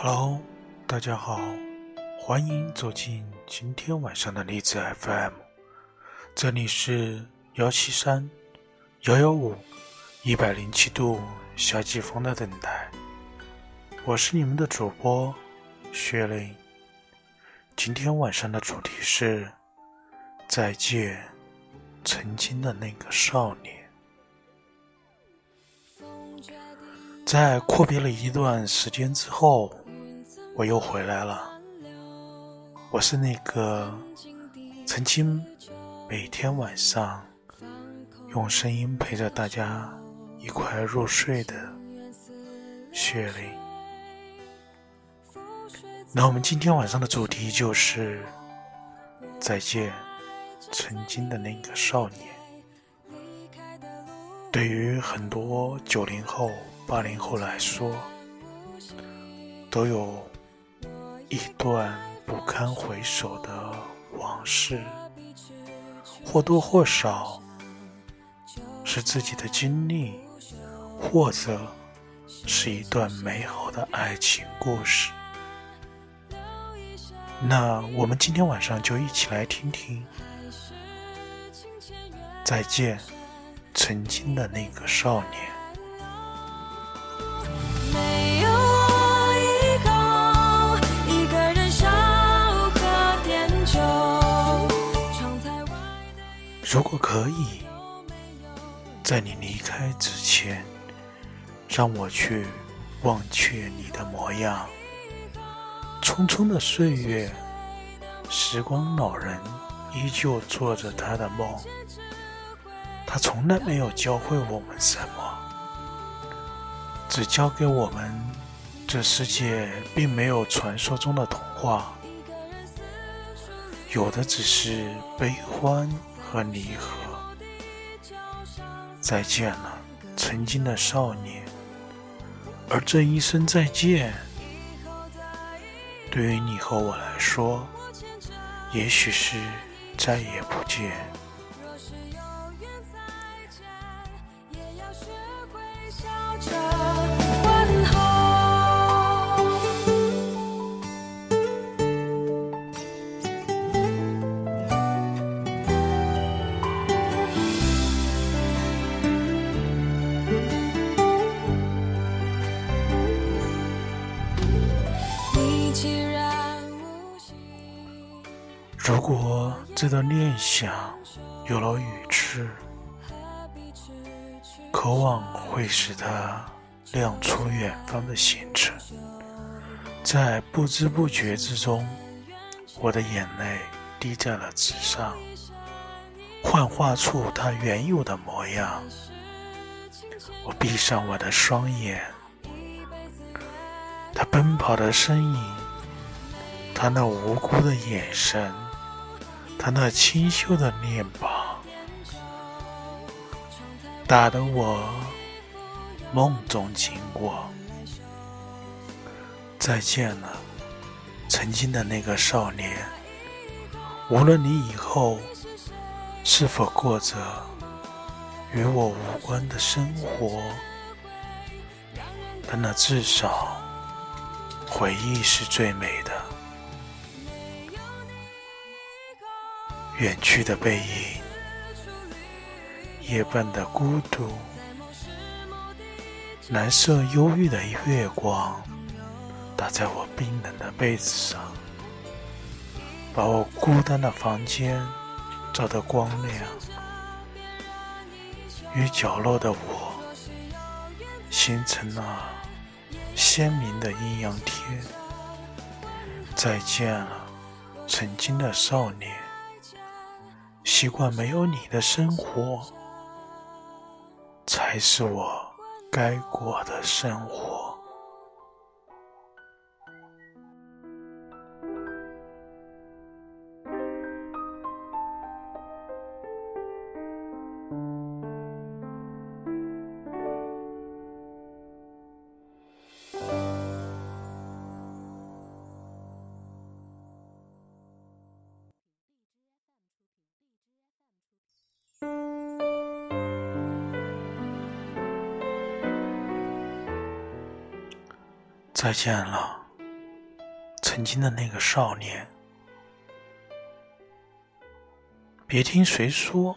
Hello，大家好，欢迎走进今天晚上的励志 FM，这里是幺七三幺幺五一百零七度夏季风的等待，我是你们的主播薛林。今天晚上的主题是再见，曾经的那个少年。在阔别了一段时间之后，我又回来了。我是那个曾经每天晚上用声音陪着大家一块入睡的雪玲。那我们今天晚上的主题就是再见，曾经的那个少年。对于很多九零后。八零后来说，都有一段不堪回首的往事，或多或少是自己的经历，或者是一段美好的爱情故事。那我们今天晚上就一起来听听，再见，曾经的那个少年。如果可以，在你离开之前，让我去忘却你的模样。匆匆的岁月，时光老人依旧做着他的梦。他从来没有教会我们什么，只教给我们，这世界并没有传说中的童话，有的只是悲欢。和离合，再见了，曾经的少年。而这一声再见，对于你和我来说，也许是再也不见。如果这段念想有了语翅，渴望会使它亮出远方的星辰，在不知不觉之中，我的眼泪滴在了纸上，幻化出它原有的模样。我闭上我的双眼，他奔跑的身影，他那无辜的眼神。他那清秀的脸庞，打得我梦中惊过。再见了，曾经的那个少年。无论你以后是否过着与我无关的生活，但那至少回忆是最美的。远去的背影，夜半的孤独，蓝色忧郁的月光打在我冰冷的被子上，把我孤单的房间照得光亮。与角落的我形成了鲜明的阴阳天。再见了，曾经的少年。习惯没有你的生活，才是我该过的生活。再见了，曾经的那个少年。别听谁说，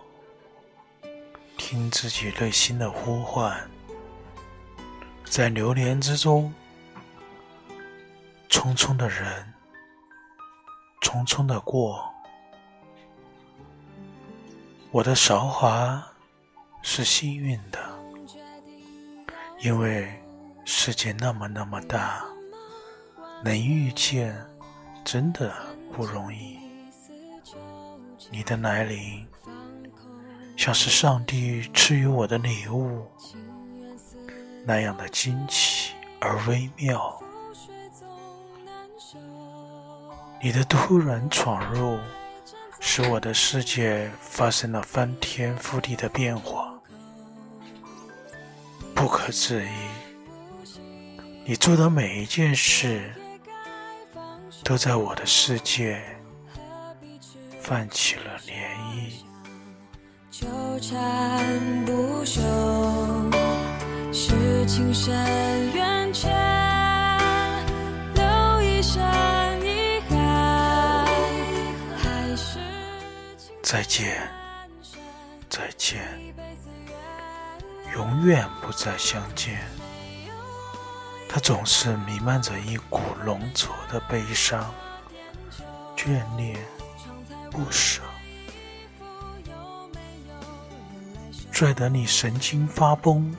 听自己内心的呼唤，在流年之中，匆匆的人，匆匆的过。我的韶华是幸运的，因为世界那么那么大，能遇见真的不容易。你的来临，像是上帝赐予我的礼物，那样的惊奇而微妙。你的突然闯入。使我的世界发生了翻天覆地的变化，不可置疑。你做的每一件事，都在我的世界泛起了涟漪。纠缠不休，是情深缘浅。留一身遗憾，还是再见，再见，永远不再相见。它总是弥漫着一股浓稠的悲伤、眷恋、不舍，拽得你神经发崩，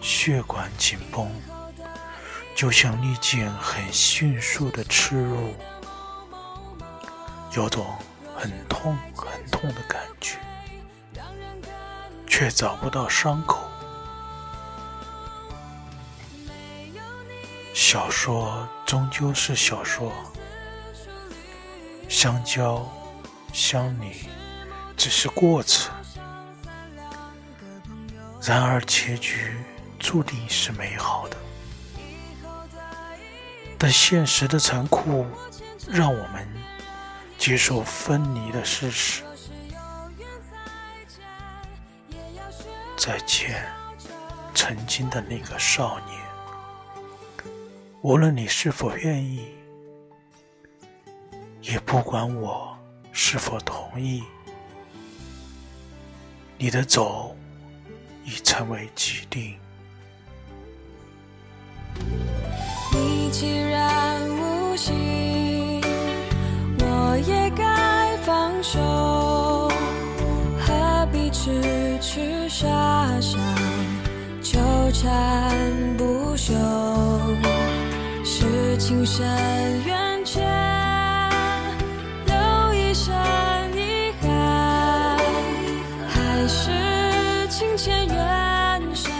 血管紧绷，就像利剑很迅速的刺入，有种。很痛很痛的感觉，却找不到伤口。小说终究是小说，相交相离只是过程，然而结局注定是美好的。但现实的残酷让我们。接受分离的事实。再见，曾经的那个少年。无论你是否愿意，也不管我是否同意，你的走已成为既定。你既然无心。我也该放手，何必痴痴傻傻纠缠不休？是情深缘浅，留一身遗憾，还是情牵缘深？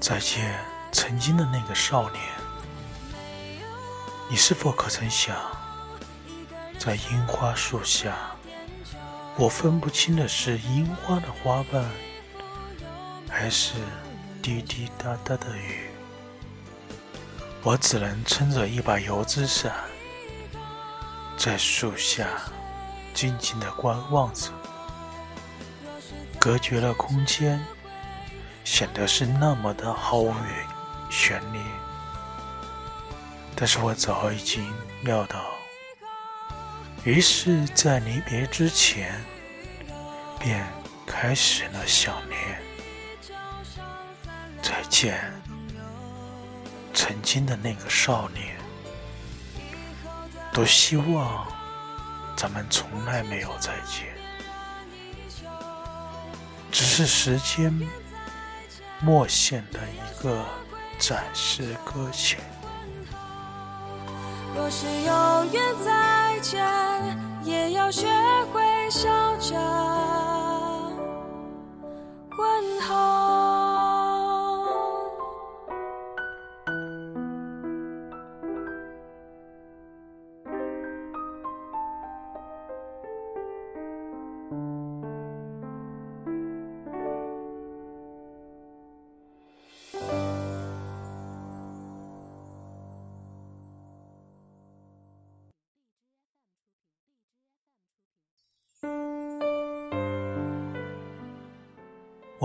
再见，曾经的那个少年，你是否可曾想？在樱花树下，我分不清的是樱花的花瓣，还是滴滴答答的雨。我只能撑着一把油纸伞，在树下静静的观望着，隔绝了空间，显得是那么的毫无悬念。但是我早已经料到。于是，在离别之前，便开始了想念。再见，曾经的那个少年。多希望咱们从来没有再见，只是时间默线的一个暂时搁浅。若是有缘再见，也要学会笑着。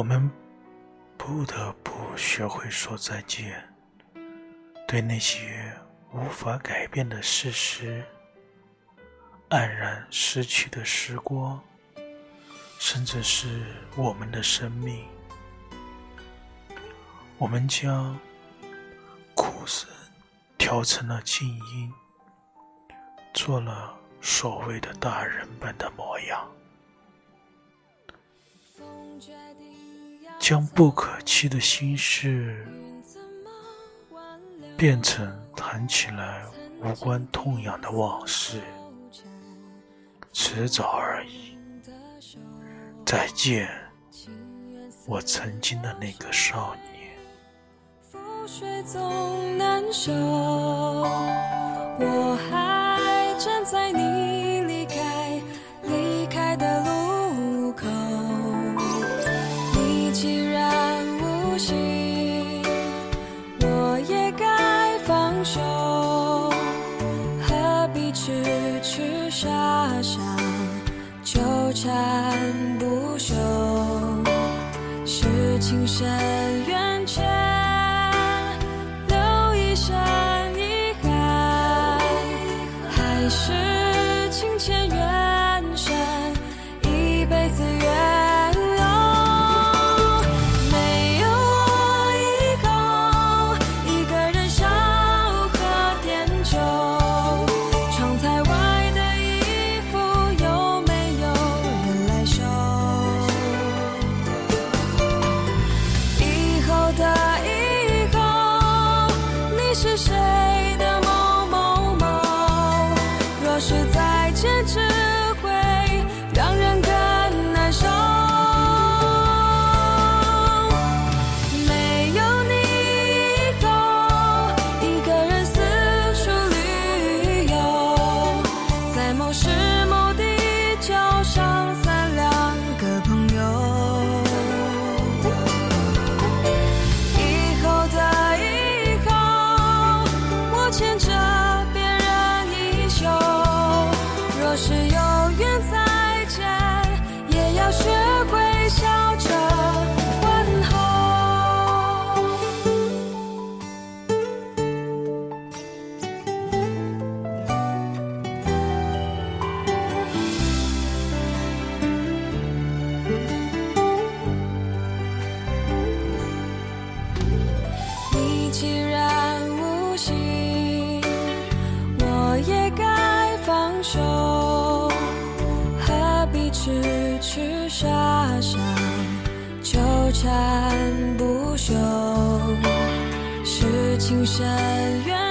我们不得不学会说再见，对那些无法改变的事实，黯然失去的时光，甚至是我们的生命，我们将哭声调成了静音，做了所谓的大人般的模样，将不可期的心事。变成谈起来无关痛痒的往事，迟早而已。再见，我曾经的那个少年。我还站在你傻纠缠不休？是情深缘学会笑着问候。你既然无心，我也该放手，何必执？痴傻傻纠缠不休是情深缘